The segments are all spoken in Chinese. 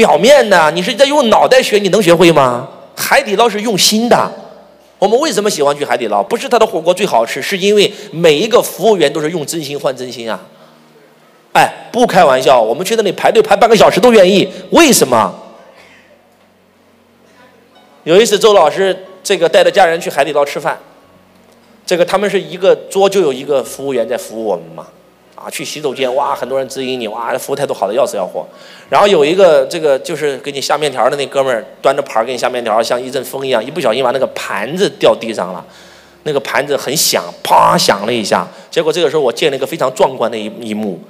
表面的，你是在用脑袋学，你能学会吗？海底捞是用心的。我们为什么喜欢去海底捞？不是他的火锅最好吃，是因为每一个服务员都是用真心换真心啊！哎，不开玩笑，我们去那里排队排半个小时都愿意。为什么？有一次周老师这个带着家人去海底捞吃饭，这个他们是一个桌就有一个服务员在服务我们嘛。啊，去洗手间，哇，很多人指引你，哇，服务态度好的要死要活。然后有一个这个就是给你下面条的那哥们儿，端着盘儿给你下面条，像一阵风一样，一不小心把那个盘子掉地上了，那个盘子很响，啪响了一下。结果这个时候我见了一个非常壮观的一一幕，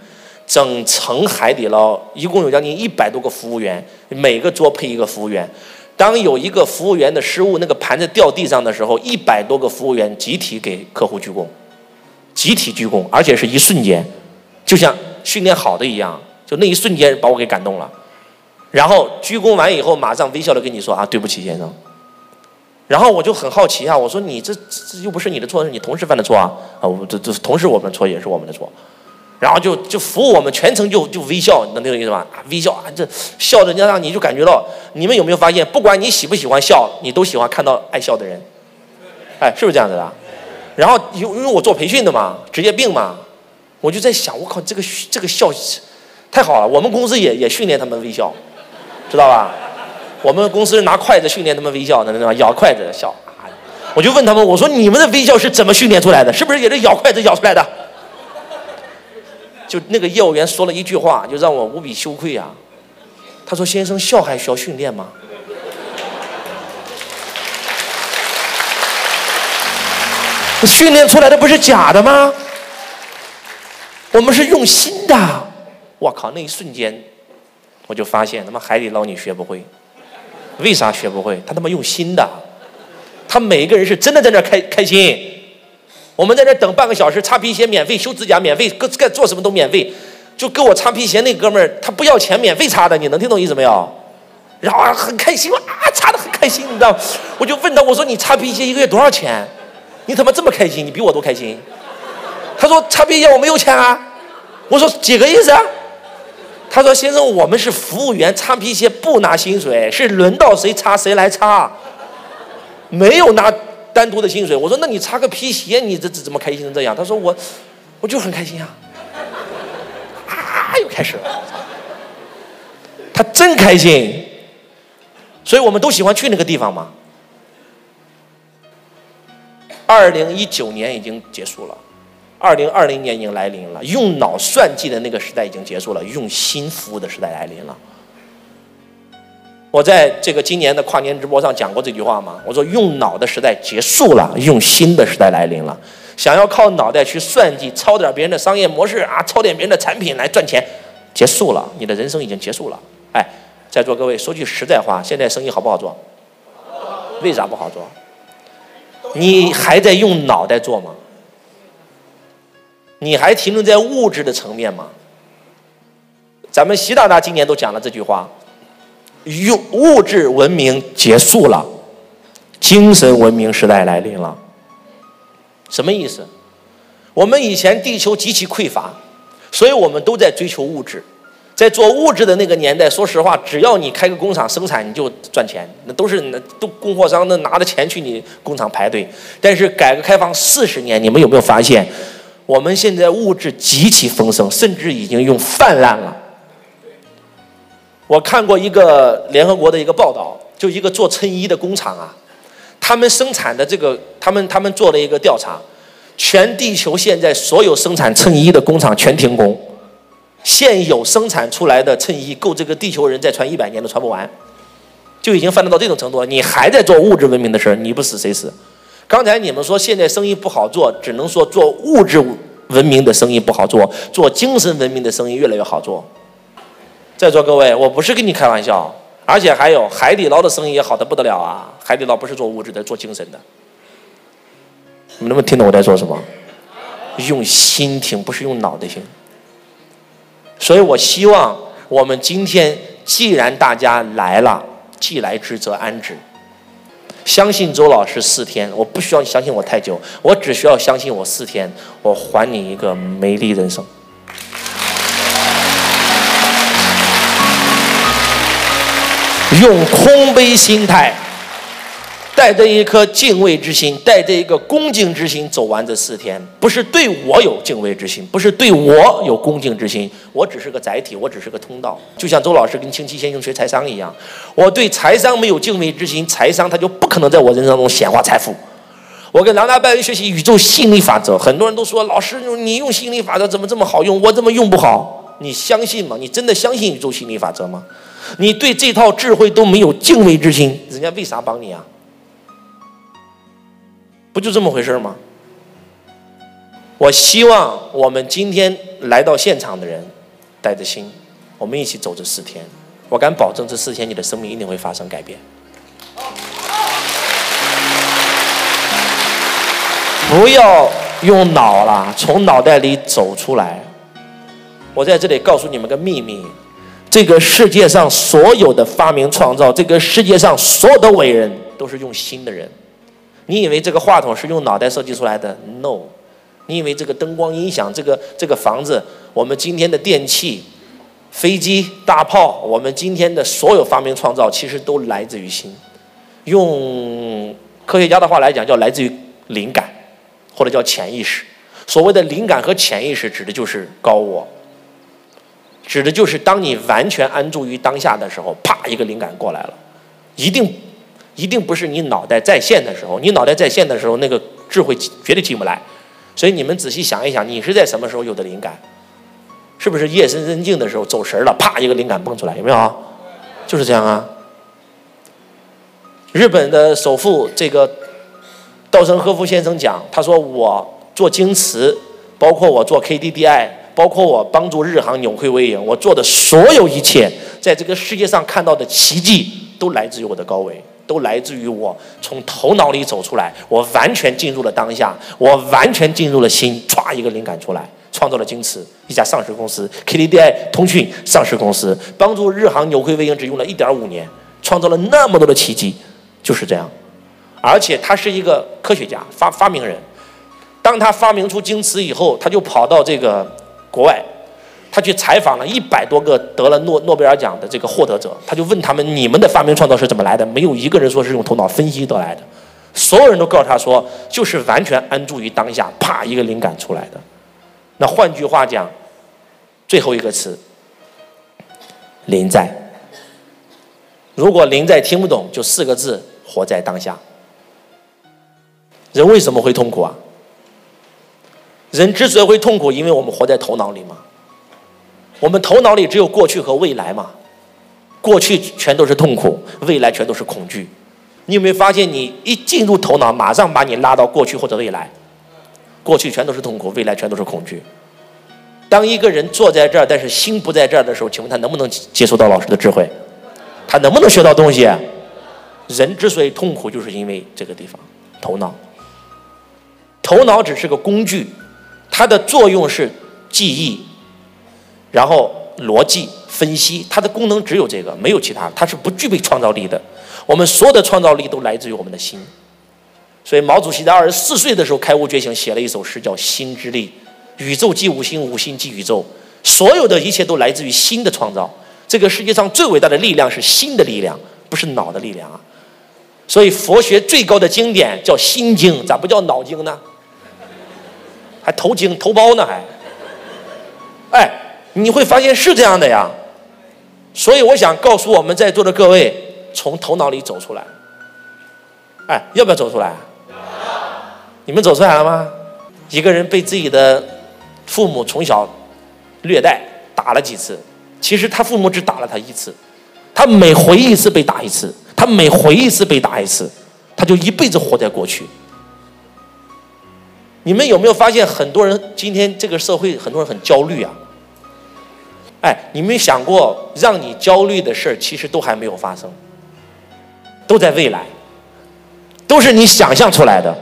整层海底捞一共有将近一百多个服务员，每个桌配一个服务员。当有一个服务员的失误，那个盘子掉地上的时候，一百多个服务员集体给客户鞠躬，集体鞠躬，而且是一瞬间。就像训练好的一样，就那一瞬间把我给感动了。然后鞠躬完以后，马上微笑的跟你说啊，对不起先生。然后我就很好奇啊，我说你这这又不是你的错，是你同事犯的错啊啊，我这这同事我们的错也是我们的错。然后就就服务我们全程就就微笑，能听懂意思吗？微笑啊，这笑着让让你就感觉到，你们有没有发现，不管你喜不喜欢笑，你都喜欢看到爱笑的人。哎，是不是这样子的？然后因因为我做培训的嘛，职业病嘛。我就在想，我靠，这个这个笑太好了！我们公司也也训练他们微笑，知道吧？我们公司拿筷子训练他们微笑，知道吧？咬筷子笑。我就问他们，我说你们的微笑是怎么训练出来的？是不是也是咬筷子咬出来的？就那个业务员说了一句话，就让我无比羞愧啊！他说：“先生，笑还需要训练吗？训练出来的不是假的吗？”我们是用心的，我靠！那一瞬间，我就发现他妈海底捞你学不会，为啥学不会？他他妈用心的，他每一个人是真的在那开开心。我们在那等半个小时，擦皮鞋免费，修指甲免费，各该做什么都免费。就给我擦皮鞋那哥们儿，他不要钱，免费擦的，你能听懂意思没有？然后很开心啊，擦的很开心，你知道？我就问他，我说你擦皮鞋一个月多少钱？你他妈这么开心，你比我都开心。他说擦皮鞋我没有钱啊，我说几个意思啊？他说先生我们是服务员，擦皮鞋不拿薪水，是轮到谁擦谁来擦，没有拿单独的薪水。我说那你擦个皮鞋，你这这怎么开心成这样？他说我我就很开心啊，啊又开始了，他真开心，所以我们都喜欢去那个地方嘛。二零一九年已经结束了。二零二零年已经来临了，用脑算计的那个时代已经结束了，用心服务的时代来临了。我在这个今年的跨年直播上讲过这句话吗？我说用脑的时代结束了，用心的时代来临了。想要靠脑袋去算计、抄点别人的商业模式啊，抄点别人的产品来赚钱，结束了，你的人生已经结束了。哎，在座各位，说句实在话，现在生意好不好做？为啥不好做？你还在用脑袋做吗？你还停留在物质的层面吗？咱们习大大今年都讲了这句话：，用物质文明结束了，精神文明时代来临了。什么意思？我们以前地球极其匮乏，所以我们都在追求物质，在做物质的那个年代，说实话，只要你开个工厂生产，你就赚钱，那都是那都供货商那拿着钱去你工厂排队。但是改革开放四十年，你们有没有发现？我们现在物质极其丰盛，甚至已经用泛滥了。我看过一个联合国的一个报道，就一个做衬衣的工厂啊，他们生产的这个，他们他们做了一个调查，全地球现在所有生产衬衣的工厂全停工，现有生产出来的衬衣够这个地球人再穿一百年都穿不完，就已经泛滥到这种程度了。你还在做物质文明的事儿，你不死谁死？刚才你们说现在生意不好做，只能说做物质文明的生意不好做，做精神文明的生意越来越好做。在座各位，我不是跟你开玩笑，而且还有海底捞的生意也好的不得了啊！海底捞不是做物质的，做精神的。你们能不能听懂我在说什么？用心听，不是用脑袋听。所以我希望我们今天既然大家来了，既来之则安之。相信周老师四天，我不需要你相信我太久，我只需要相信我四天，我还你一个美丽人生。用空杯心态。带着一颗敬畏之心，带着一个恭敬之心走完这四天，不是对我有敬畏之心，不是对我有恭敬之心，我只是个载体，我只是个通道。就像周老师跟清奇先生学财商一样，我对财商没有敬畏之心，财商他就不可能在我人生中显化财富。我跟郎大拜学习宇宙心理法则，很多人都说老师你用心理法则怎么这么好用，我怎么用不好？你相信吗？你真的相信宇宙心理法则吗？你对这套智慧都没有敬畏之心，人家为啥帮你啊？不就这么回事吗？我希望我们今天来到现场的人，带着心，我们一起走这四天。我敢保证，这四天你的生命一定会发生改变。不要用脑了，从脑袋里走出来。我在这里告诉你们个秘密：这个世界上所有的发明创造，这个世界上所有的伟人，都是用心的人。你以为这个话筒是用脑袋设计出来的？No，你以为这个灯光音响、这个这个房子、我们今天的电器、飞机、大炮，我们今天的所有发明创造，其实都来自于心。用科学家的话来讲，叫来自于灵感，或者叫潜意识。所谓的灵感和潜意识，指的就是高我，指的就是当你完全安住于当下的时候，啪，一个灵感过来了，一定。一定不是你脑袋在线的时候，你脑袋在线的时候，那个智慧绝对进不来。所以你们仔细想一想，你是在什么时候有的灵感？是不是夜深人静的时候走神了，啪一个灵感蹦出来，有没有？就是这样啊。日本的首富这个稻盛和夫先生讲，他说我做京瓷，包括我做 KDDI，包括我帮助日航扭亏为盈，我做的所有一切，在这个世界上看到的奇迹，都来自于我的高维。都来自于我从头脑里走出来，我完全进入了当下，我完全进入了心，歘一个灵感出来，创造了京瓷一家上市公司，KDDI 通讯上市公司，帮助日航扭亏为盈只用了一点五年，创造了那么多的奇迹，就是这样。而且他是一个科学家，发发明人。当他发明出京瓷以后，他就跑到这个国外。他去采访了一百多个得了诺诺贝尔奖的这个获得者，他就问他们：“你们的发明创造是怎么来的？”没有一个人说是用头脑分析得来的，所有人都告诉他说：“就是完全安住于当下，啪一个灵感出来的。”那换句话讲，最后一个词“临在”。如果“临在”听不懂，就四个字：活在当下。人为什么会痛苦啊？人之所以会痛苦，因为我们活在头脑里嘛。我们头脑里只有过去和未来嘛，过去全都是痛苦，未来全都是恐惧。你有没有发现，你一进入头脑，马上把你拉到过去或者未来？过去全都是痛苦，未来全都是恐惧。当一个人坐在这儿，但是心不在这儿的时候，请问他能不能接受到老师的智慧？他能不能学到东西？人之所以痛苦，就是因为这个地方，头脑。头脑只是个工具，它的作用是记忆。然后逻辑分析，它的功能只有这个，没有其他，它是不具备创造力的。我们所有的创造力都来自于我们的心。所以毛主席在二十四岁的时候开悟觉醒，写了一首诗叫《心之力》。宇宙即无心，无心即宇宙。所有的一切都来自于心的创造。这个世界上最伟大的力量是心的力量，不是脑的力量啊。所以佛学最高的经典叫《心经》，咋不叫脑经呢？还头经头包呢还？哎。你会发现是这样的呀，所以我想告诉我们在座的各位，从头脑里走出来。哎，要不要走出来？你们走出来了吗？一个人被自己的父母从小虐待打了几次，其实他父母只打了他一次，他每回一次被打一次，他每回一次被打一次，他就一辈子活在过去。你们有没有发现，很多人今天这个社会，很多人很焦虑啊？哎，你没想过，让你焦虑的事儿，其实都还没有发生，都在未来，都是你想象出来的。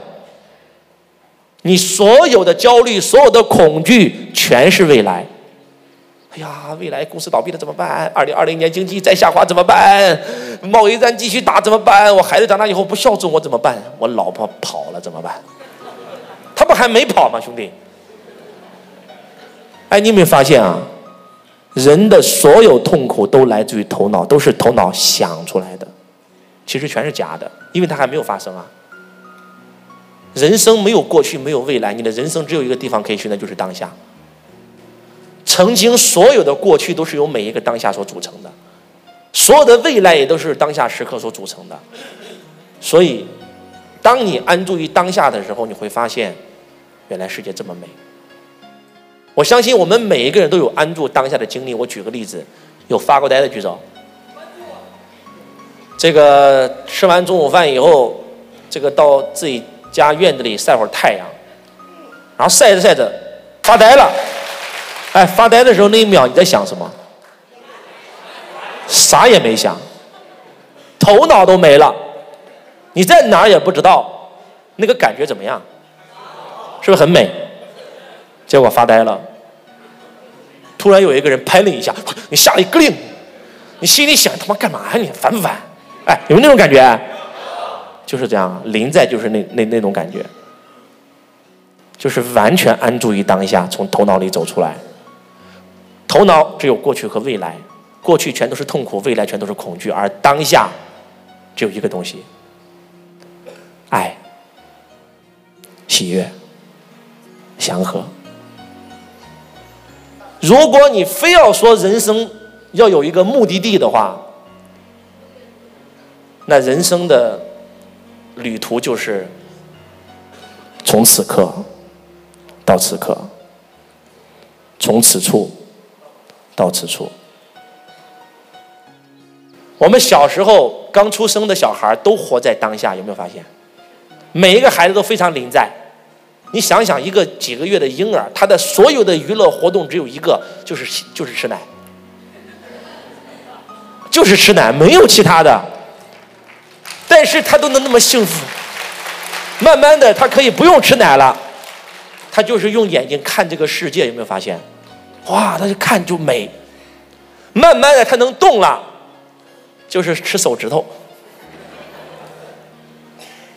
你所有的焦虑，所有的恐惧，全是未来。哎呀，未来公司倒闭了怎么办？二零二零年经济再下滑怎么办？贸易战继续打怎么办？我孩子长大以后不孝顺我怎么办？我老婆跑了怎么办？他不还没跑吗，兄弟？哎，你有没有发现啊？人的所有痛苦都来自于头脑，都是头脑想出来的，其实全是假的，因为它还没有发生啊。人生没有过去，没有未来，你的人生只有一个地方可以去，那就是当下。曾经所有的过去都是由每一个当下所组成的，所有的未来也都是当下时刻所组成的。所以，当你安住于当下的时候，你会发现，原来世界这么美。我相信我们每一个人都有安住当下的经历。我举个例子，有发过呆的举手。这个吃完中午饭以后，这个到自己家院子里晒会儿太阳，然后晒着晒着发呆了。哎，发呆的时候那一秒你在想什么？啥也没想，头脑都没了，你在哪也不知道，那个感觉怎么样？是不是很美？结果发呆了，突然有一个人拍了一下，你吓了一个灵，你心里想他妈干嘛呀？你烦不烦？哎，有没有那种感觉？就是这样，临在就是那那那种感觉，就是完全安住于当下，从头脑里走出来。头脑只有过去和未来，过去全都是痛苦，未来全都是恐惧，而当下只有一个东西：爱、喜悦、祥和。如果你非要说人生要有一个目的地的话，那人生的旅途就是从此刻到此刻，从此处。到此处，我们小时候刚出生的小孩都活在当下，有没有发现？每一个孩子都非常临在。你想想，一个几个月的婴儿，他的所有的娱乐活动只有一个，就是就是吃奶，就是吃奶，没有其他的。但是他都能那么幸福。慢慢的，他可以不用吃奶了，他就是用眼睛看这个世界，有没有发现？哇，他就看就美，慢慢的他能动了，就是吃手指头。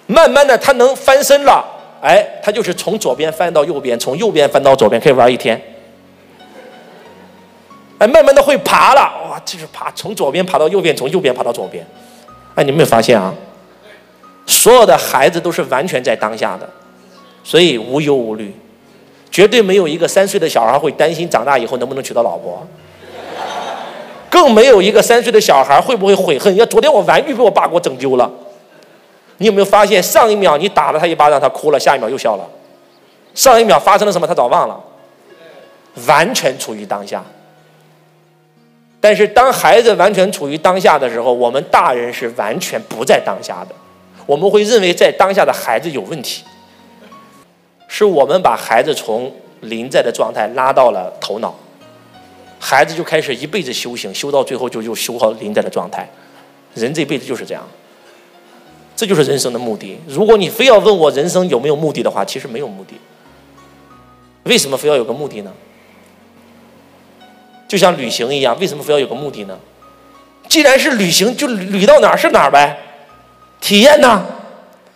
慢慢的他能翻身了，哎，他就是从左边翻到右边，从右边翻到左边，可以玩一天。哎，慢慢的会爬了，哇，就是爬，从左边爬到右边，从右边爬到左边。哎，你没有发现啊？所有的孩子都是完全在当下的，所以无忧无虑。绝对没有一个三岁的小孩会担心长大以后能不能娶到老婆，更没有一个三岁的小孩会不会悔恨。要昨天我玩具被我爸给我整丢了，你有没有发现上一秒你打了他一巴掌，他哭了，下一秒又笑了，上一秒发生了什么他早忘了，完全处于当下。但是当孩子完全处于当下的时候，我们大人是完全不在当下的，我们会认为在当下的孩子有问题。是我们把孩子从临在的状态拉到了头脑，孩子就开始一辈子修行，修到最后就又修好临在的状态。人这辈子就是这样，这就是人生的目的。如果你非要问我人生有没有目的的话，其实没有目的。为什么非要有个目的呢？就像旅行一样，为什么非要有个目的呢？既然是旅行，就旅到哪儿是哪儿呗，体验呐。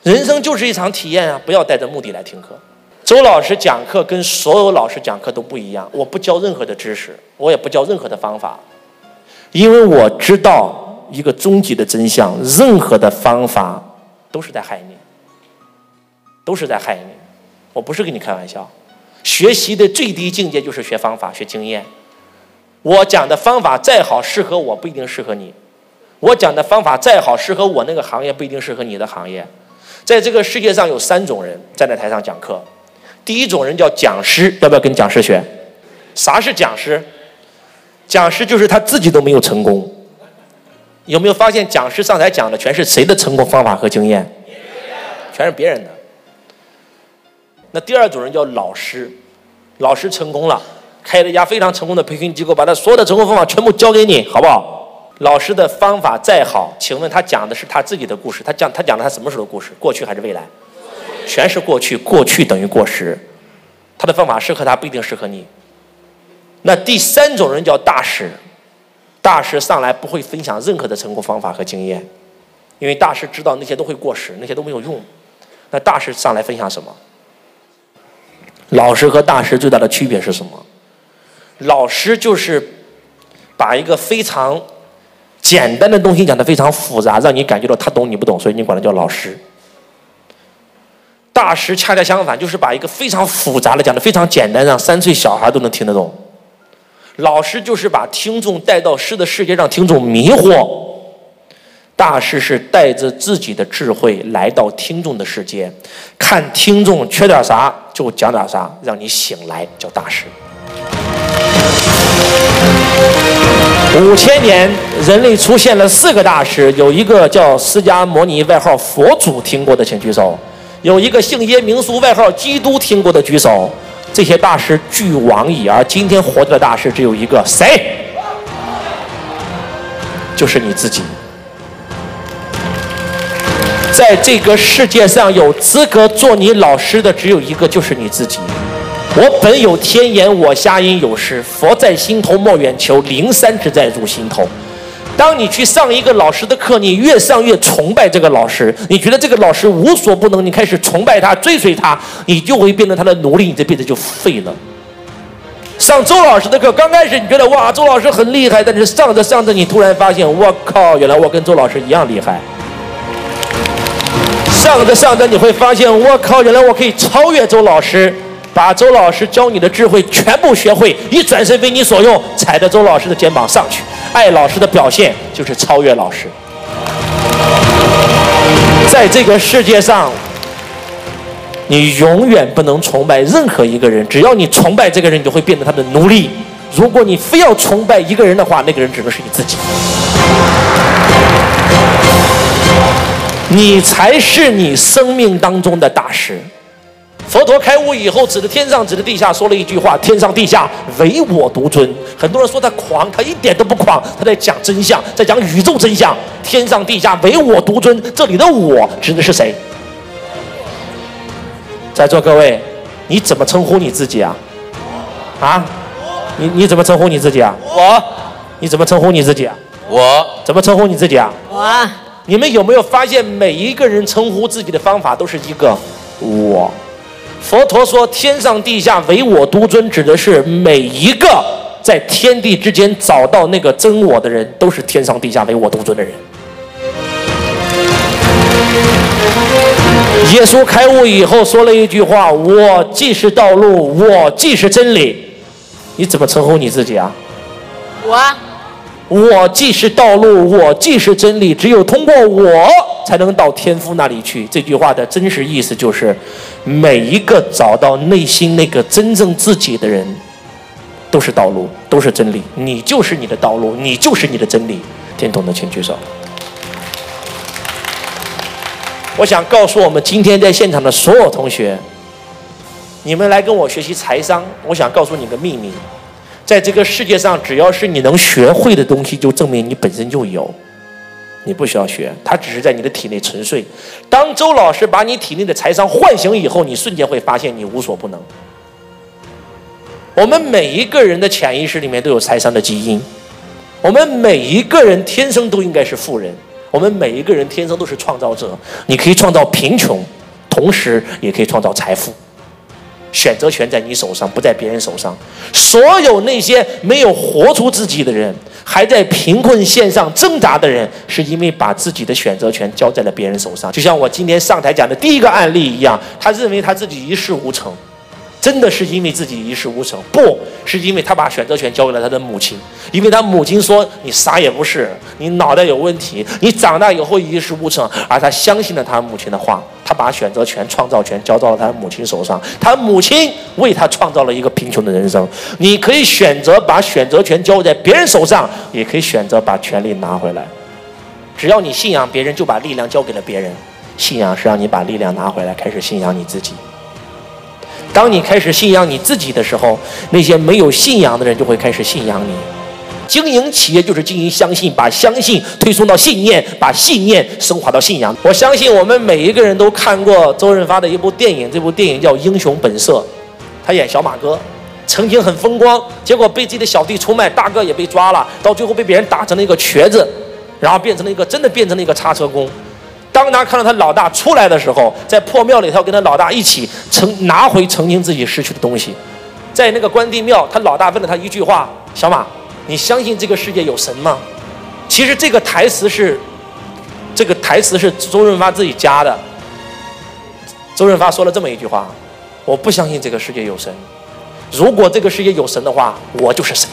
人生就是一场体验啊！不要带着目的来听课。周老师讲课跟所有老师讲课都不一样，我不教任何的知识，我也不教任何的方法，因为我知道一个终极的真相：任何的方法都是在害你，都是在害你。我不是跟你开玩笑，学习的最低境界就是学方法、学经验。我讲的方法再好，适合我不一定适合你；我讲的方法再好，适合我那个行业不一定适合你的行业。在这个世界上有三种人站在台上讲课。第一种人叫讲师，要不要跟讲师学？啥是讲师？讲师就是他自己都没有成功。有没有发现讲师上台讲的全是谁的成功方法和经验？全是别人的。那第二种人叫老师，老师成功了，开了一家非常成功的培训机构，把他所有的成功方法全部教给你，好不好？老师的方法再好，请问他讲的是他自己的故事？他讲他讲的他什么时候的故事？过去还是未来？全是过去，过去等于过时，他的方法适合他不一定适合你。那第三种人叫大师，大师上来不会分享任何的成功方法和经验，因为大师知道那些都会过时，那些都没有用。那大师上来分享什么？老师和大师最大的区别是什么？老师就是把一个非常简单的东西讲得非常复杂，让你感觉到他懂你不懂，所以你管他叫老师。大师恰恰相反，就是把一个非常复杂的讲得非常简单，让三岁小孩都能听得懂。老师就是把听众带到诗的世界，让听众迷惑。大师是带着自己的智慧来到听众的世界，看听众缺点啥就讲点啥，让你醒来，叫大师。五千年，人类出现了四个大师，有一个叫释迦牟尼，外号佛祖，听过的请举手；有一个姓耶名苏，外号基督，听过的举手。这些大师俱往矣，而今天活着的大师只有一个，谁？就是你自己。在这个世界上，有资格做你老师的只有一个，就是你自己。我本有天眼，我瞎因有时。佛在心头莫远求，灵山只在入心头。当你去上一个老师的课，你越上越崇拜这个老师，你觉得这个老师无所不能，你开始崇拜他、追随他，你就会变成他的奴隶，你这辈子就废了。上周老师的课，刚开始你觉得哇，周老师很厉害，但是上着上着，你突然发现，我靠，原来我跟周老师一样厉害。上着上着，你会发现，我靠！原来我可以超越周老师，把周老师教你的智慧全部学会，一转身为你所用，踩着周老师的肩膀上去。爱老师的表现就是超越老师。在这个世界上，你永远不能崇拜任何一个人，只要你崇拜这个人，你就会变成他的奴隶。如果你非要崇拜一个人的话，那个人只能是你自己。你才是你生命当中的大师。佛陀开悟以后，指着天上，指着地下，说了一句话：“天上地下，唯我独尊。”很多人说他狂，他一点都不狂，他在讲真相，在讲宇宙真相。天上地下，唯我独尊。这里的“我”指的是谁？在座各位，你怎么称呼你自己啊？啊？你你怎么称呼你自己啊？我。你怎么称呼你自己啊？我。怎么称呼你自己啊？我。你们有没有发现，每一个人称呼自己的方法都是一个“我”。佛陀说：“天上地下，唯我独尊”，指的是每一个在天地之间找到那个真我的人，都是天上地下唯我独尊的人。耶稣开悟以后说了一句话：“我既是道路，我既是真理。”你怎么称呼你自己啊？我。我既是道路，我既是真理，只有通过我，才能到天父那里去。这句话的真实意思就是，每一个找到内心那个真正自己的人，都是道路，都是真理。你就是你的道路，你就是你的真理。听懂的请举手。我想告诉我们今天在现场的所有同学，你们来跟我学习财商，我想告诉你个秘密。在这个世界上，只要是你能学会的东西，就证明你本身就有。你不需要学，它只是在你的体内沉睡。当周老师把你体内的财商唤醒以后，你瞬间会发现你无所不能。我们每一个人的潜意识里面都有财商的基因。我们每一个人天生都应该是富人。我们每一个人天生都是创造者。你可以创造贫穷，同时也可以创造财富。选择权在你手上，不在别人手上。所有那些没有活出自己的人，还在贫困线上挣扎的人，是因为把自己的选择权交在了别人手上。就像我今天上台讲的第一个案例一样，他认为他自己一事无成。真的是因为自己一事无成，不是因为他把选择权交给了他的母亲，因为他母亲说你啥也不是，你脑袋有问题，你长大以后一事无成，而他相信了他母亲的话，他把选择权、创造权交到了他母亲手上，他母亲为他创造了一个贫穷的人生。你可以选择把选择权交在别人手上，也可以选择把权利拿回来。只要你信仰别人，就把力量交给了别人。信仰是让你把力量拿回来，开始信仰你自己。当你开始信仰你自己的时候，那些没有信仰的人就会开始信仰你。经营企业就是经营相信，把相信推送到信念，把信念升华到信仰。我相信我们每一个人都看过周润发的一部电影，这部电影叫《英雄本色》，他演小马哥，曾经很风光，结果被自己的小弟出卖，大哥也被抓了，到最后被别人打成了一个瘸子，然后变成了一个真的变成了一个叉车工。当他看到他老大出来的时候，在破庙里，他要跟他老大一起曾拿回曾经自己失去的东西。在那个关帝庙，他老大问了他一句话：“小马，你相信这个世界有神吗？其实这个台词是，这个台词是周润发自己加的。周润发说了这么一句话：“我不相信这个世界有神，如果这个世界有神的话，我就是神。”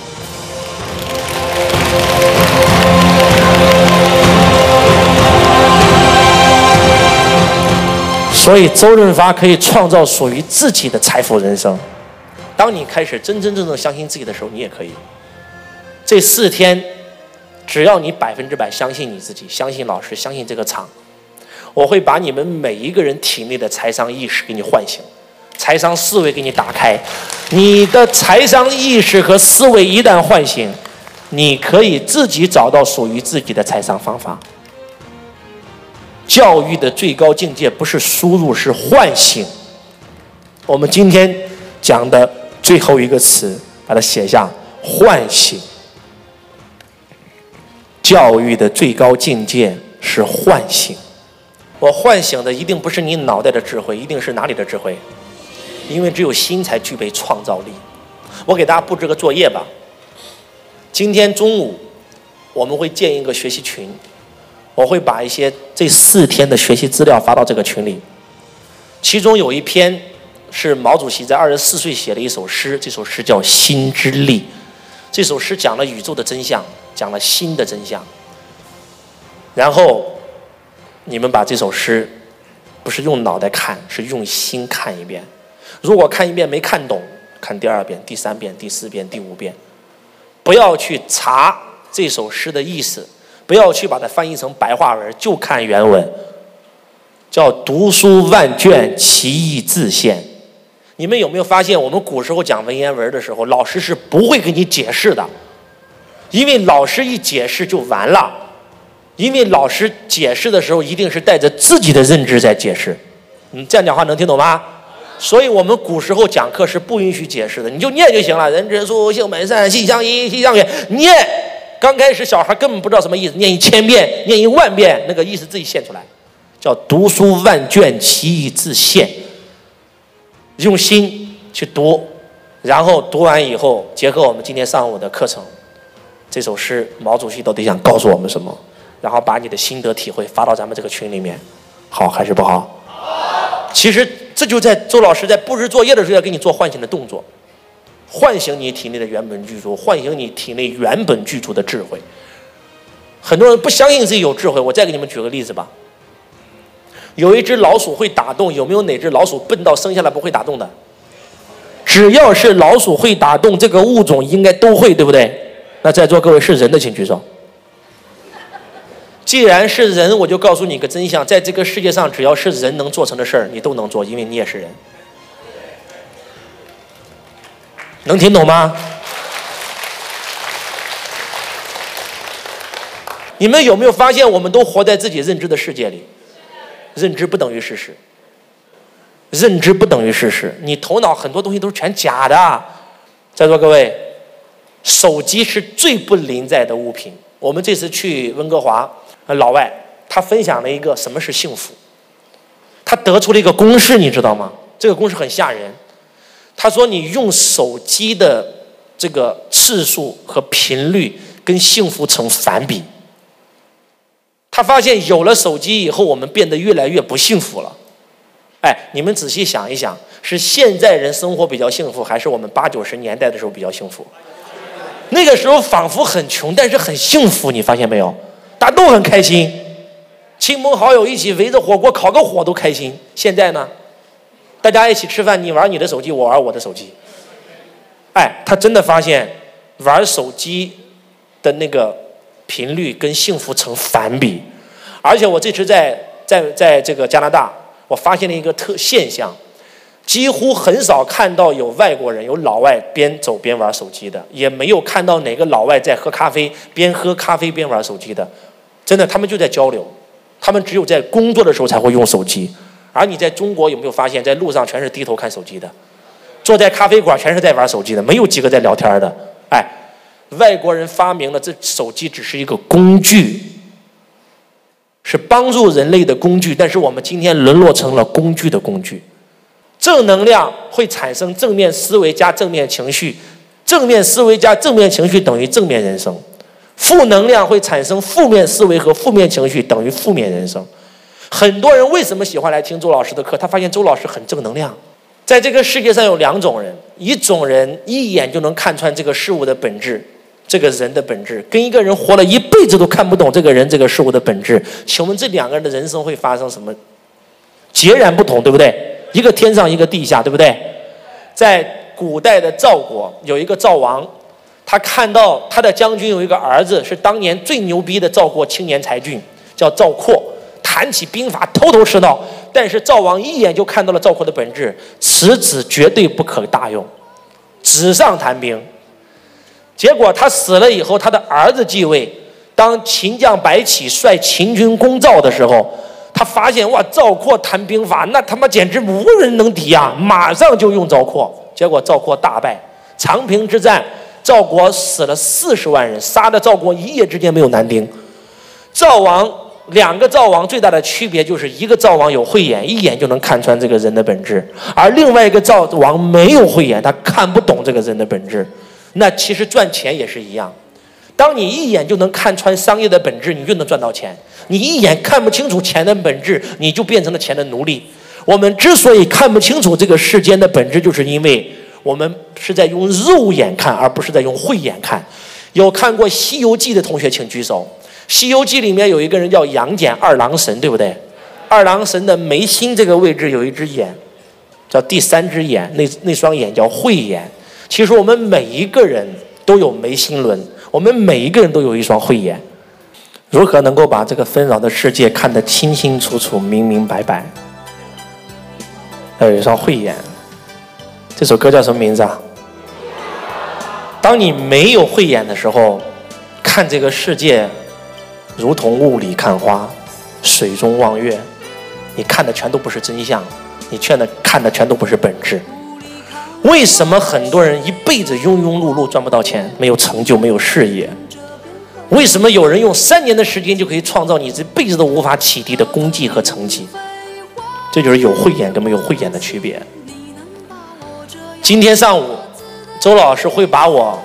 所以，周润发可以创造属于自己的财富人生。当你开始真真正正相信自己的时候，你也可以。这四天，只要你百分之百相信你自己，相信老师，相信这个厂，我会把你们每一个人体内的财商意识给你唤醒，财商思维给你打开。你的财商意识和思维一旦唤醒，你可以自己找到属于自己的财商方法。教育的最高境界不是输入，是唤醒。我们今天讲的最后一个词，把它写下：唤醒。教育的最高境界是唤醒。我唤醒的一定不是你脑袋的智慧，一定是哪里的智慧？因为只有心才具备创造力。我给大家布置个作业吧。今天中午我们会建一个学习群。我会把一些这四天的学习资料发到这个群里，其中有一篇是毛主席在二十四岁写的一首诗，这首诗叫《心之力》，这首诗讲了宇宙的真相，讲了心的真相。然后你们把这首诗不是用脑袋看，是用心看一遍。如果看一遍没看懂，看第二遍、第三遍、第四遍、第五遍，不要去查这首诗的意思。不要去把它翻译成白话文，就看原文。叫读书万卷，其义自现。你们有没有发现，我们古时候讲文言文的时候，老师是不会给你解释的，因为老师一解释就完了。因为老师解释的时候，一定是带着自己的认知在解释。你，这样讲话能听懂吗？所以我们古时候讲课是不允许解释的，你就念就行了。人之初，性本善，性相依，习相远，念。刚开始小孩根本不知道什么意思，念一千遍，念一万遍，那个意思自己现出来，叫读书万卷，其义自现。用心去读，然后读完以后，结合我们今天上午的课程，这首诗毛主席到底想告诉我们什么？然后把你的心得体会发到咱们这个群里面，好还是不好？好。其实这就在周老师在布置作业的时候要给你做唤醒的动作。唤醒你体内的原本具足，唤醒你体内原本具足的智慧。很多人不相信自己有智慧，我再给你们举个例子吧。有一只老鼠会打洞，有没有哪只老鼠笨到生下来不会打洞的？只要是老鼠会打洞，这个物种应该都会，对不对？那在座各位是人的，请举手。既然是人，我就告诉你个真相：在这个世界上，只要是人能做成的事儿，你都能做，因为你也是人。能听懂吗？你们有没有发现，我们都活在自己认知的世界里？认知不等于事实，认知不等于事实。你头脑很多东西都是全假的。在座各位，手机是最不临在的物品。我们这次去温哥华，老外他分享了一个什么是幸福，他得出了一个公式，你知道吗？这个公式很吓人。他说：“你用手机的这个次数和频率跟幸福成反比。”他发现有了手机以后，我们变得越来越不幸福了。哎，你们仔细想一想，是现在人生活比较幸福，还是我们八九十年代的时候比较幸福？那个时候仿佛很穷，但是很幸福。你发现没有？大家都很开心，亲朋好友一起围着火锅烤个火都开心。现在呢？大家一起吃饭，你玩你的手机，我玩我的手机。哎，他真的发现玩手机的那个频率跟幸福成反比。而且我这次在在在这个加拿大，我发现了一个特现象，几乎很少看到有外国人有老外边走边玩手机的，也没有看到哪个老外在喝咖啡边喝咖啡边玩手机的。真的，他们就在交流，他们只有在工作的时候才会用手机。而你在中国有没有发现，在路上全是低头看手机的，坐在咖啡馆全是在玩手机的，没有几个在聊天的。哎，外国人发明了这手机只是一个工具，是帮助人类的工具，但是我们今天沦落成了工具的工具。正能量会产生正面思维加正面情绪，正面思维加正面情绪等于正面人生，负能量会产生负面思维和负面情绪等于负面人生。很多人为什么喜欢来听周老师的课？他发现周老师很正能量。在这个世界上有两种人，一种人一眼就能看穿这个事物的本质，这个人的本质，跟一个人活了一辈子都看不懂这个人这个事物的本质。请问这两个人的人生会发生什么？截然不同，对不对？一个天上，一个地下，对不对？在古代的赵国有一个赵王，他看到他的将军有一个儿子是当年最牛逼的赵国青年才俊，叫赵括。谈起兵法，头头是道。但是赵王一眼就看到了赵括的本质，此子绝对不可大用，纸上谈兵。结果他死了以后，他的儿子继位。当秦将白起率秦军攻赵的时候，他发现哇，赵括谈兵法，那他妈简直无人能敌啊！马上就用赵括，结果赵括大败。长平之战，赵国死了四十万人，杀的赵国一夜之间没有男丁。赵王。两个灶王最大的区别就是一个灶王有慧眼，一眼就能看穿这个人的本质；而另外一个灶王没有慧眼，他看不懂这个人的本质。那其实赚钱也是一样，当你一眼就能看穿商业的本质，你就能赚到钱；你一眼看不清楚钱的本质，你就变成了钱的奴隶。我们之所以看不清楚这个世间的本质，就是因为我们是在用肉眼看，而不是在用慧眼看。有看过《西游记》的同学，请举手。《西游记》里面有一个人叫杨戬，二郎神，对不对？二郎神的眉心这个位置有一只眼，叫第三只眼，那那双眼叫慧眼。其实我们每一个人都有眉心轮，我们每一个人都有一双慧眼。如何能够把这个纷扰的世界看得清清楚楚、明明白白？要有一双慧眼。这首歌叫什么名字啊？当你没有慧眼的时候，看这个世界。如同雾里看花，水中望月，你看的全都不是真相，你劝的看的全都不是本质。为什么很多人一辈子庸庸碌碌赚不到钱，没有成就，没有事业？为什么有人用三年的时间就可以创造你这辈子都无法启迪的功绩和成绩？这就是有慧眼跟没有慧眼的区别。今天上午，周老师会把我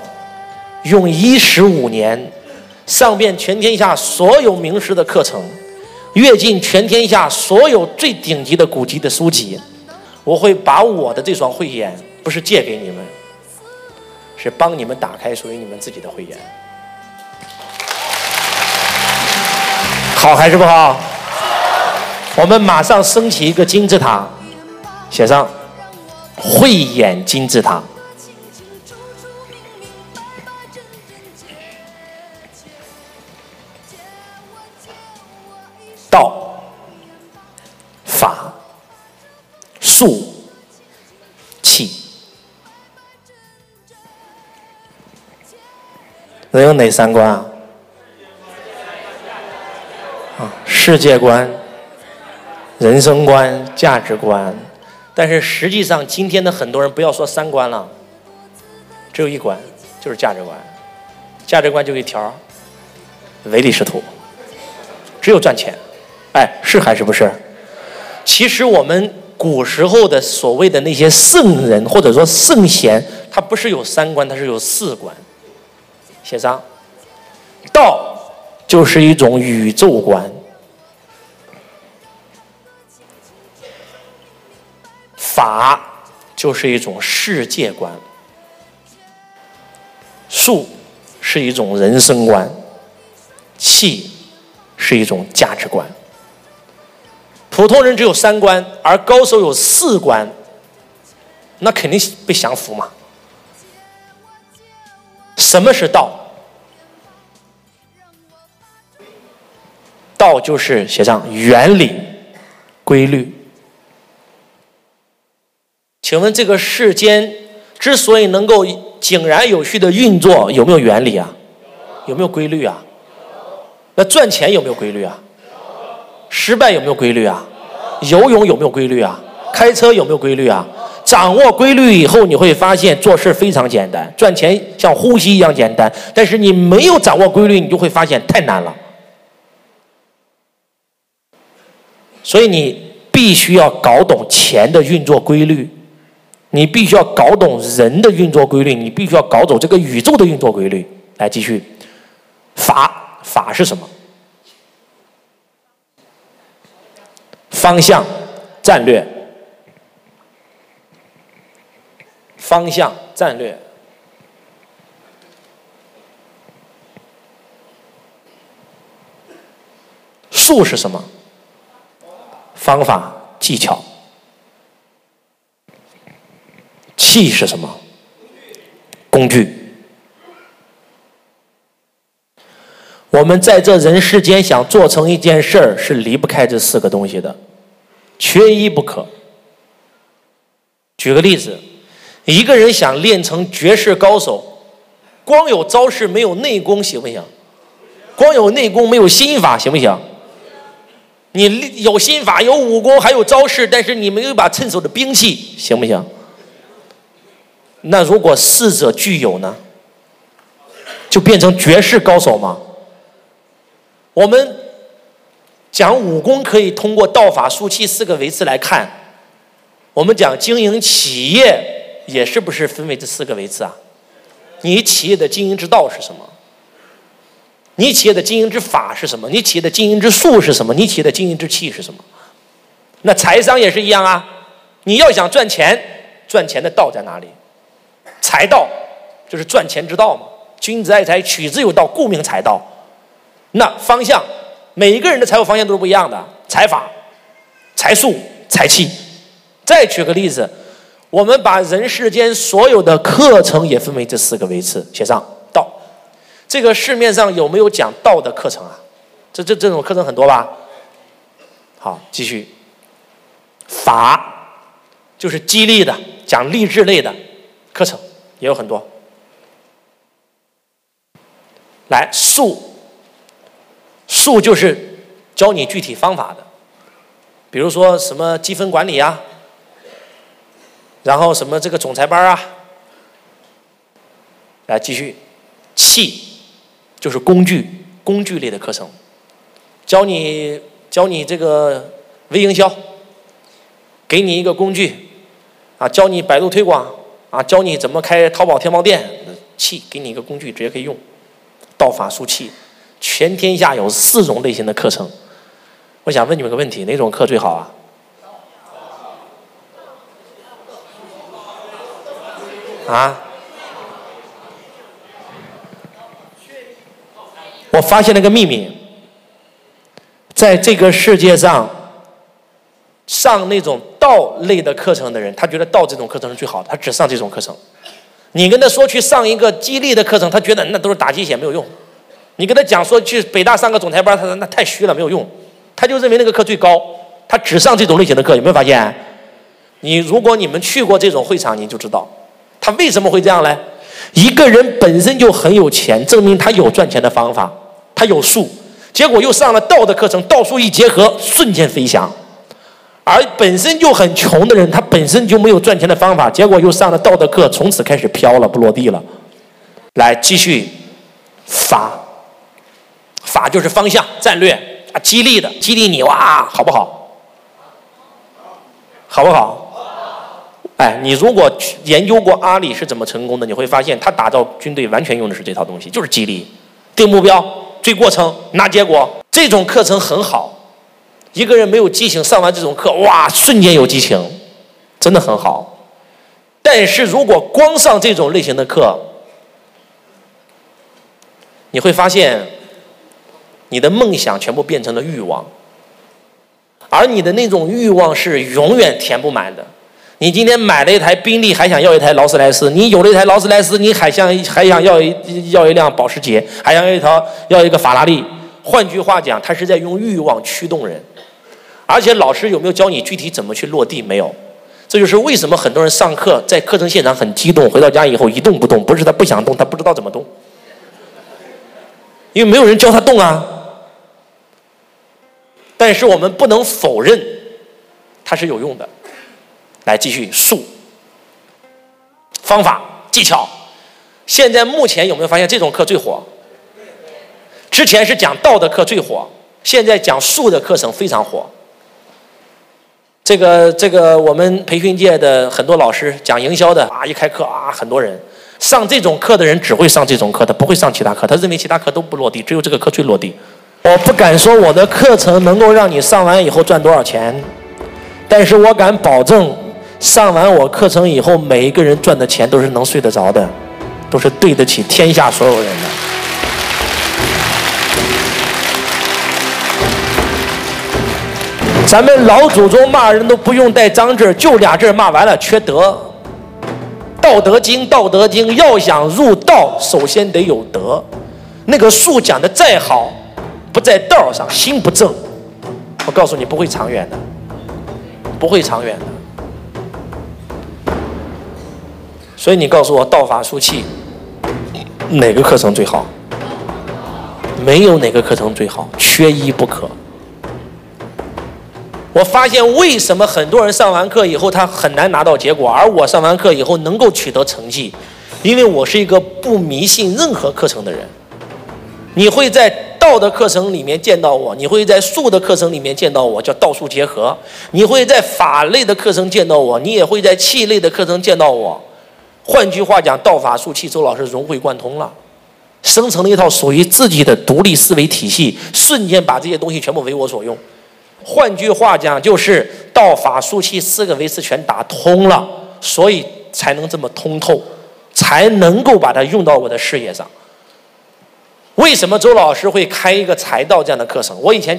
用一十五年。上遍全天下所有名师的课程，阅尽全天下所有最顶级的古籍的书籍，我会把我的这双慧眼，不是借给你们，是帮你们打开属于你们自己的慧眼。好还是不好？我们马上升起一个金字塔，写上“慧眼金字塔”。道、法、术、气，能有哪三观啊？啊，世界观、人生观、价值观。但是实际上，今天的很多人不要说三观了，只有一观，就是价值观。价值观就一条：唯利是图，只有赚钱。哎，是还是不是？其实我们古时候的所谓的那些圣人或者说圣贤，他不是有三观，他是有四观。写上，道就是一种宇宙观，法就是一种世界观，术是一种人生观，气是一种价值观。普通人只有三观，而高手有四观，那肯定被降服嘛。什么是道？道就是写上原理、规律。请问这个世间之所以能够井然有序的运作，有没有原理啊？有没有规律啊？那赚钱有没有规律啊？失败有没有规律啊？游泳有没有规律啊？开车有没有规律啊？掌握规律以后，你会发现做事非常简单，赚钱像呼吸一样简单。但是你没有掌握规律，你就会发现太难了。所以你必须要搞懂钱的运作规律，你必须要搞懂人的运作规律，你必须要搞懂这个宇宙的运作规律。来，继续，法法是什么？方向、战略、方向、战略。术是什么？方法、技巧。气是什么？工具。我们在这人世间想做成一件事儿，是离不开这四个东西的。缺一不可。举个例子，一个人想练成绝世高手，光有招式没有内功行不行？光有内功没有心法行不行？你有心法有武功还有招式，但是你没有一把趁手的兵器，行不行？那如果四者具有呢？就变成绝世高手吗？我们。讲武功可以通过道法术器四个维次来看，我们讲经营企业也是不是分为这四个维次啊？你企业的经营之道是什么？你企业的经营之法是什么？你企业的经营之术是什么？你企业的经营之气是什么？那财商也是一样啊！你要想赚钱，赚钱的道在哪里？财道就是赚钱之道嘛。君子爱财，取之有道，故名财道。那方向。每一个人的财务方向都是不一样的，财法、财术、财气。再举个例子，我们把人世间所有的课程也分为这四个维次，写上道。这个市面上有没有讲道的课程啊？这这这种课程很多吧？好，继续。法就是激励的，讲励志类的课程也有很多。来，术。术就是教你具体方法的，比如说什么积分管理啊，然后什么这个总裁班啊，来继续，器就是工具，工具类的课程，教你教你这个微营销，给你一个工具，啊，教你百度推广，啊，教你怎么开淘宝天猫店，器给你一个工具，直接可以用，道法术器。全天下有四种类型的课程，我想问你们个问题：哪种课最好啊？啊？我发现了个秘密，在这个世界上，上那种道类的课程的人，他觉得道这种课程是最好的，他只上这种课程。你跟他说去上一个激励的课程，他觉得那都是打鸡血，没有用。你跟他讲说去北大上个总裁班，他说那太虚了，没有用。他就认为那个课最高，他只上这种类型的课。有没有发现？你如果你们去过这种会场，你就知道他为什么会这样呢？一个人本身就很有钱，证明他有赚钱的方法，他有数，结果又上了道的课程，道术一结合，瞬间飞翔。而本身就很穷的人，他本身就没有赚钱的方法，结果又上了道德课，从此开始飘了，不落地了。来，继续发。法就是方向、战略啊，激励的，激励你哇，好不好？好不好？哎，你如果研究过阿里是怎么成功的，你会发现他打造军队完全用的是这套东西，就是激励、定目标、追过程、拿结果。这种课程很好，一个人没有激情上完这种课，哇，瞬间有激情，真的很好。但是如果光上这种类型的课，你会发现。你的梦想全部变成了欲望，而你的那种欲望是永远填不满的。你今天买了一台宾利，还想要一台劳斯莱斯；你有了一台劳斯莱斯，你还想还想要一要一辆保时捷，还想要一条要一个法拉利。换句话讲，他是在用欲望驱动人。而且老师有没有教你具体怎么去落地？没有。这就是为什么很多人上课在课程现场很激动，回到家以后一动不动，不是他不想动，他不知道怎么动，因为没有人教他动啊。但是我们不能否认，它是有用的。来继续术、方法、技巧。现在目前有没有发现这种课最火？之前是讲道的课最火，现在讲术的课程非常火。这个这个，我们培训界的很多老师讲营销的啊，一开课啊，很多人上这种课的人只会上这种课，他不会上其他课，他认为其他课都不落地，只有这个课最落地。我不敢说我的课程能够让你上完以后赚多少钱，但是我敢保证，上完我课程以后，每一个人赚的钱都是能睡得着的，都是对得起天下所有人的。咱们老祖宗骂人都不用带脏字就俩字骂完了，缺德。道德经，道德经，要想入道，首先得有德。那个术讲的再好，不在道上，心不正，我告诉你不会长远的，不会长远的。所以你告诉我，道法术器哪个课程最好？没有哪个课程最好，缺一不可。我发现为什么很多人上完课以后他很难拿到结果，而我上完课以后能够取得成绩，因为我是一个不迷信任何课程的人。你会在道的课程里面见到我，你会在术的课程里面见到我，叫道术结合；你会在法类的课程见到我，你也会在气类的课程见到我。换句话讲，道法术气，周老师融会贯通了，生成了一套属于自己的独立思维体系，瞬间把这些东西全部为我所用。换句话讲，就是道法术器四个维次全打通了，所以才能这么通透，才能够把它用到我的事业上。为什么周老师会开一个财道这样的课程？我以前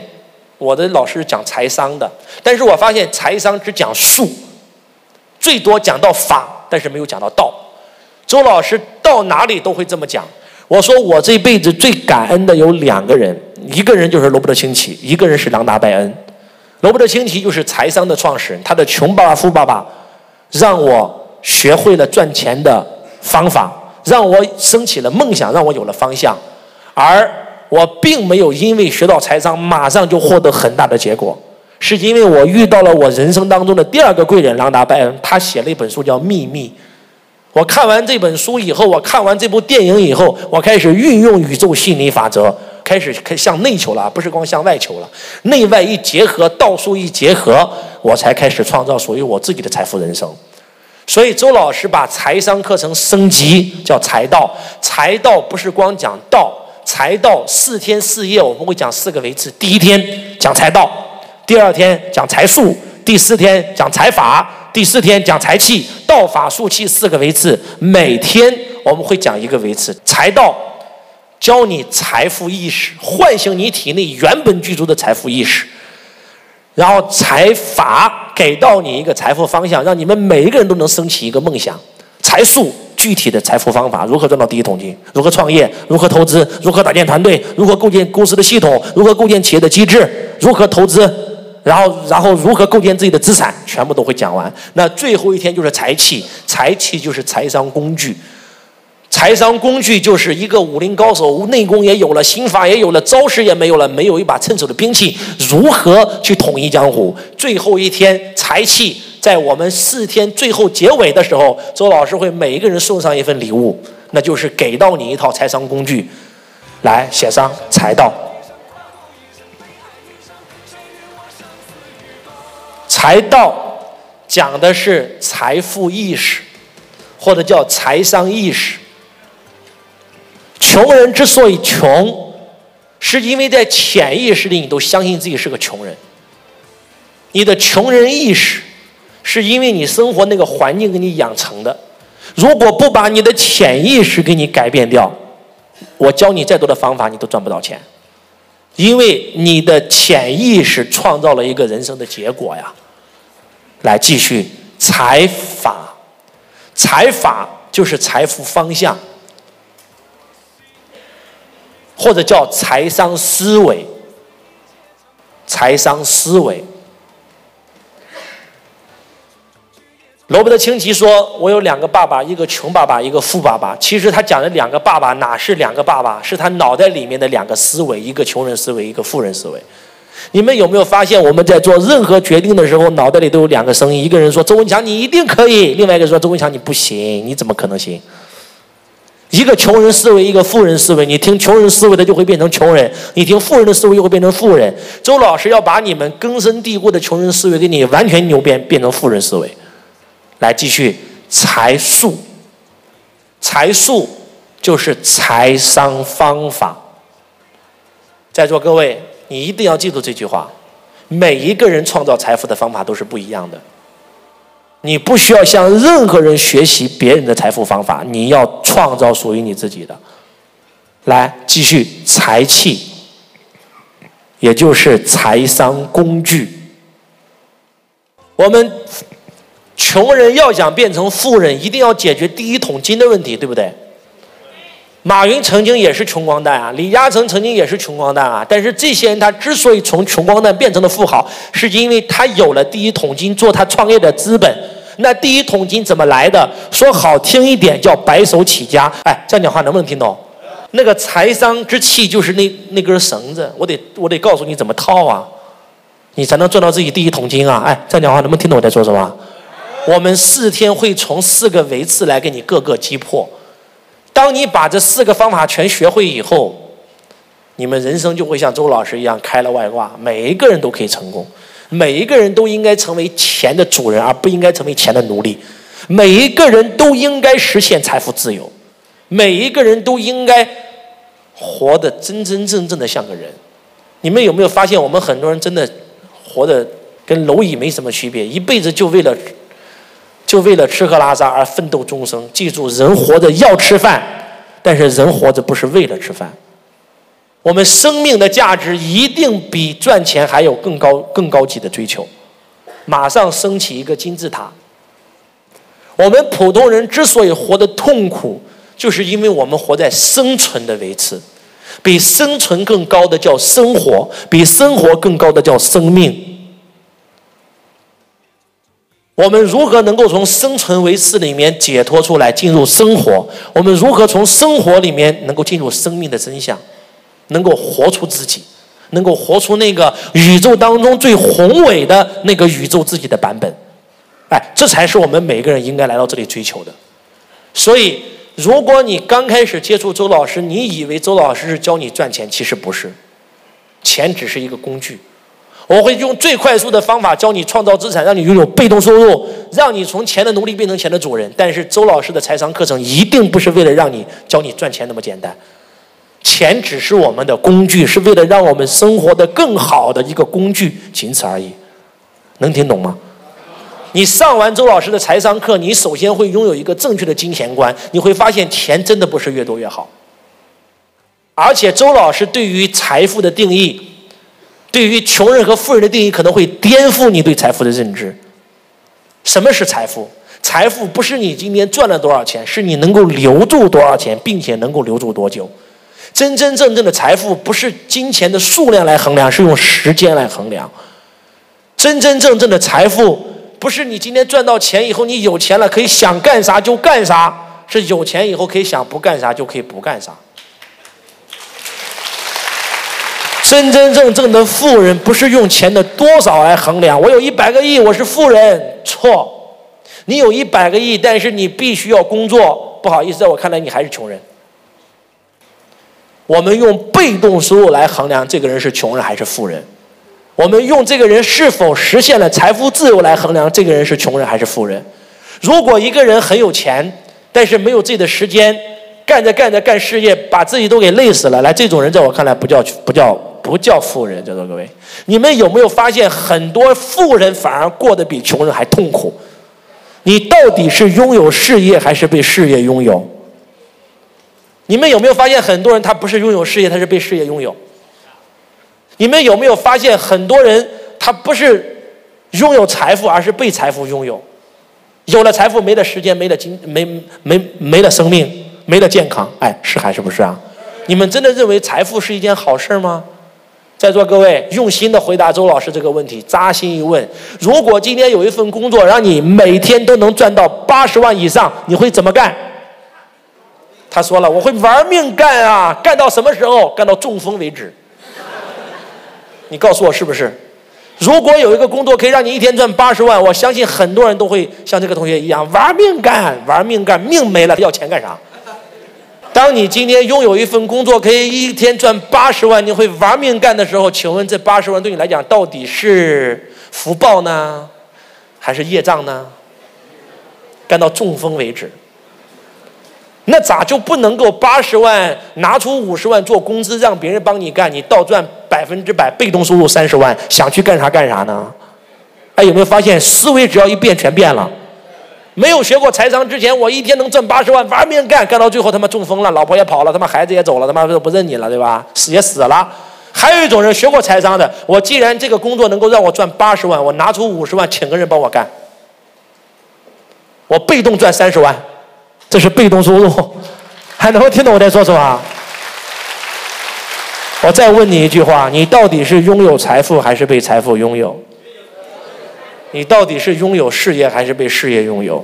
我的老师讲财商的，但是我发现财商只讲术，最多讲到法，但是没有讲到道。周老师到哪里都会这么讲。我说我这辈子最感恩的有两个人，一个人就是罗伯特清崎，一个人是朗达拜恩。罗伯特清崎就是财商的创始人，他的《穷爸爸富爸爸》让我学会了赚钱的方法，让我升起了梦想，让我有了方向。而我并没有因为学到财商马上就获得很大的结果，是因为我遇到了我人生当中的第二个贵人朗达拜恩，他写了一本书叫《秘密》。我看完这本书以后，我看完这部电影以后，我开始运用宇宙心理法则。开始开向内求了，不是光向外求了，内外一结合，道术一结合，我才开始创造属于我自己的财富人生。所以周老师把财商课程升级叫财道，财道不是光讲道，财道四天四夜我们会讲四个维次，第一天讲财道，第二天讲财术，第四天讲财法，第四天讲财气，道法术气四个维次，每天我们会讲一个维次，财道。教你财富意识，唤醒你体内原本具足的财富意识，然后财法给到你一个财富方向，让你们每一个人都能升起一个梦想。财术具体的财富方法，如何赚到第一桶金？如何创业？如何投资？如何搭建团队？如何构建公司的系统？如何构建企业的机制？如何投资？然后，然后如何构建自己的资产？全部都会讲完。那最后一天就是财气，财气就是财商工具。财商工具就是一个武林高手，内功也有了，心法也有了，招式也没有了，没有一把趁手的兵器，如何去统一江湖？最后一天财气，在我们四天最后结尾的时候，周老师会每一个人送上一份礼物，那就是给到你一套财商工具，来写上财道。财道讲的是财富意识，或者叫财商意识。穷人之所以穷，是因为在潜意识里你都相信自己是个穷人。你的穷人意识，是因为你生活那个环境给你养成的。如果不把你的潜意识给你改变掉，我教你再多的方法，你都赚不到钱。因为你的潜意识创造了一个人生的结果呀。来继续，财法，财法就是财富方向。或者叫财商思维，财商思维。罗伯特清崎说：“我有两个爸爸，一个穷爸爸，一个富爸爸。”其实他讲的两个爸爸哪是两个爸爸？是他脑袋里面的两个思维，一个穷人思维，一个富人思维。你们有没有发现，我们在做任何决定的时候，脑袋里都有两个声音？一个人说：“周文强，你一定可以。”另外一个说：“周文强，你不行，你怎么可能行？”一个穷人思维，一个富人思维。你听穷人思维的就会变成穷人，你听富人的思维就会变成富人。周老师要把你们根深蒂固的穷人思维给你完全扭变，变成富人思维。来继续财术，财术就是财商方法。在座各位，你一定要记住这句话：每一个人创造财富的方法都是不一样的。你不需要向任何人学习别人的财富方法，你要创造属于你自己的。来，继续财气，也就是财商工具。我们穷人要想变成富人，一定要解决第一桶金的问题，对不对？马云曾经也是穷光蛋啊，李嘉诚曾经也是穷光蛋啊。但是这些人他之所以从穷光蛋变成了富豪，是因为他有了第一桶金做他创业的资本。那第一桶金怎么来的？说好听一点叫白手起家。哎，这样讲话能不能听懂？那个财商之气就是那那根绳子，我得我得告诉你怎么套啊，你才能赚到自己第一桶金啊。哎，这样讲话能不能听懂我在说什么？我们四天会从四个维次来给你各个击破。当你把这四个方法全学会以后，你们人生就会像周老师一样开了外挂，每一个人都可以成功。每一个人都应该成为钱的主人，而不应该成为钱的奴隶。每一个人都应该实现财富自由，每一个人都应该活得真真正正的像个人。你们有没有发现，我们很多人真的活得跟蝼蚁没什么区别，一辈子就为了就为了吃喝拉撒而奋斗终生？记住，人活着要吃饭，但是人活着不是为了吃饭。我们生命的价值一定比赚钱还有更高、更高级的追求。马上升起一个金字塔。我们普通人之所以活得痛苦，就是因为我们活在生存的维持。比生存更高的叫生活，比生活更高的叫生命。我们如何能够从生存维次里面解脱出来，进入生活？我们如何从生活里面能够进入生命的真相？能够活出自己，能够活出那个宇宙当中最宏伟的那个宇宙自己的版本，哎，这才是我们每个人应该来到这里追求的。所以，如果你刚开始接触周老师，你以为周老师是教你赚钱，其实不是，钱只是一个工具。我会用最快速的方法教你创造资产，让你拥有被动收入，让你从钱的奴隶变成钱的主人。但是，周老师的财商课程一定不是为了让你教你赚钱那么简单。钱只是我们的工具，是为了让我们生活的更好的一个工具，仅此而已。能听懂吗？你上完周老师的财商课，你首先会拥有一个正确的金钱观，你会发现钱真的不是越多越好。而且周老师对于财富的定义，对于穷人和富人的定义，可能会颠覆你对财富的认知。什么是财富？财富不是你今天赚了多少钱，是你能够留住多少钱，并且能够留住多久。真真正正的财富不是金钱的数量来衡量，是用时间来衡量。真真正正的财富不是你今天赚到钱以后，你有钱了可以想干啥就干啥，是有钱以后可以想不干啥就可以不干啥。真真正正的富人不是用钱的多少来衡量，我有一百个亿，我是富人，错。你有一百个亿，但是你必须要工作，不好意思，在我看来你还是穷人。我们用被动收入来衡量这个人是穷人还是富人，我们用这个人是否实现了财富自由来衡量这个人是穷人还是富人。如果一个人很有钱，但是没有自己的时间，干着干着干事业，把自己都给累死了，来这种人在我看来不叫不叫不叫富人。在座各位，你们有没有发现很多富人反而过得比穷人还痛苦？你到底是拥有事业还是被事业拥有？你们有没有发现，很多人他不是拥有事业，他是被事业拥有？你们有没有发现，很多人他不是拥有财富，而是被财富拥有？有了财富，没了时间，没了金，没没没了生命，没了健康，哎，是还是不是啊？你们真的认为财富是一件好事吗？在座各位，用心的回答周老师这个问题，扎心一问：如果今天有一份工作，让你每天都能赚到八十万以上，你会怎么干？他说了：“我会玩命干啊，干到什么时候？干到中风为止。你告诉我是不是？如果有一个工作可以让你一天赚八十万，我相信很多人都会像这个同学一样玩命干，玩命干，命没了要钱干啥？当你今天拥有一份工作，可以一天赚八十万，你会玩命干的时候，请问这八十万对你来讲到底是福报呢，还是业障呢？干到中风为止。那咋就不能够八十万拿出五十万做工资，让别人帮你干，你倒赚百分之百被动收入三十万，想去干啥干啥呢？哎，有没有发现思维只要一变全变了？没有学过财商之前，我一天能挣八十万，玩命干，干到最后他妈中风了，老婆也跑了，他妈孩子也走了，他妈都不认你了，对吧？死也死了。还有一种人学过财商的，我既然这个工作能够让我赚八十万，我拿出五十万请个人帮我干，我被动赚三十万。这是被动收入，还能够听懂我在说什么？我再问你一句话：你到底是拥有财富还是被财富拥有？你到底是拥有事业还是被事业拥有？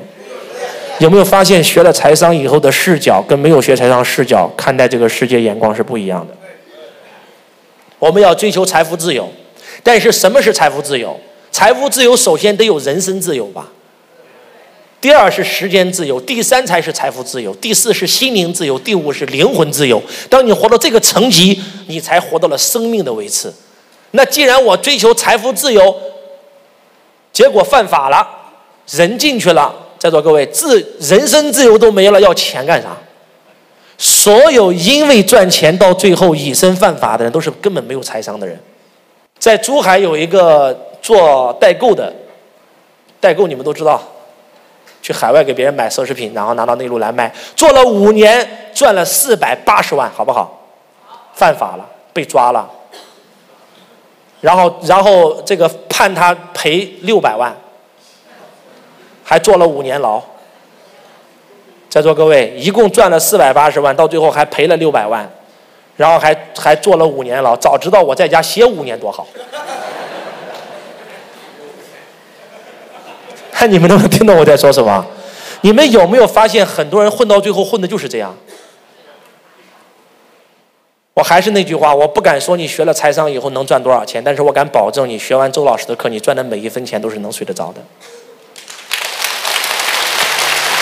有没有发现学了财商以后的视角跟没有学财商视角看待这个世界眼光是不一样的？我们要追求财富自由，但是什么是财富自由？财富自由首先得有人身自由吧？第二是时间自由，第三才是财富自由，第四是心灵自由，第五是灵魂自由。当你活到这个层级，你才活到了生命的维持。那既然我追求财富自由，结果犯法了，人进去了，在座各位，自人身自由都没了，要钱干啥？所有因为赚钱到最后以身犯法的人，都是根本没有财商的人。在珠海有一个做代购的，代购你们都知道。去海外给别人买奢侈品，然后拿到内陆来卖，做了五年，赚了四百八十万，好不好？犯法了，被抓了。然后，然后这个判他赔六百万，还坐了五年牢。在座各位，一共赚了四百八十万，到最后还赔了六百万，然后还还坐了五年牢。早知道我在家歇五年多好。看 你们能不能听懂我在说什么？你们有没有发现，很多人混到最后混的就是这样？我还是那句话，我不敢说你学了财商以后能赚多少钱，但是我敢保证，你学完周老师的课，你赚的每一分钱都是能睡得着的。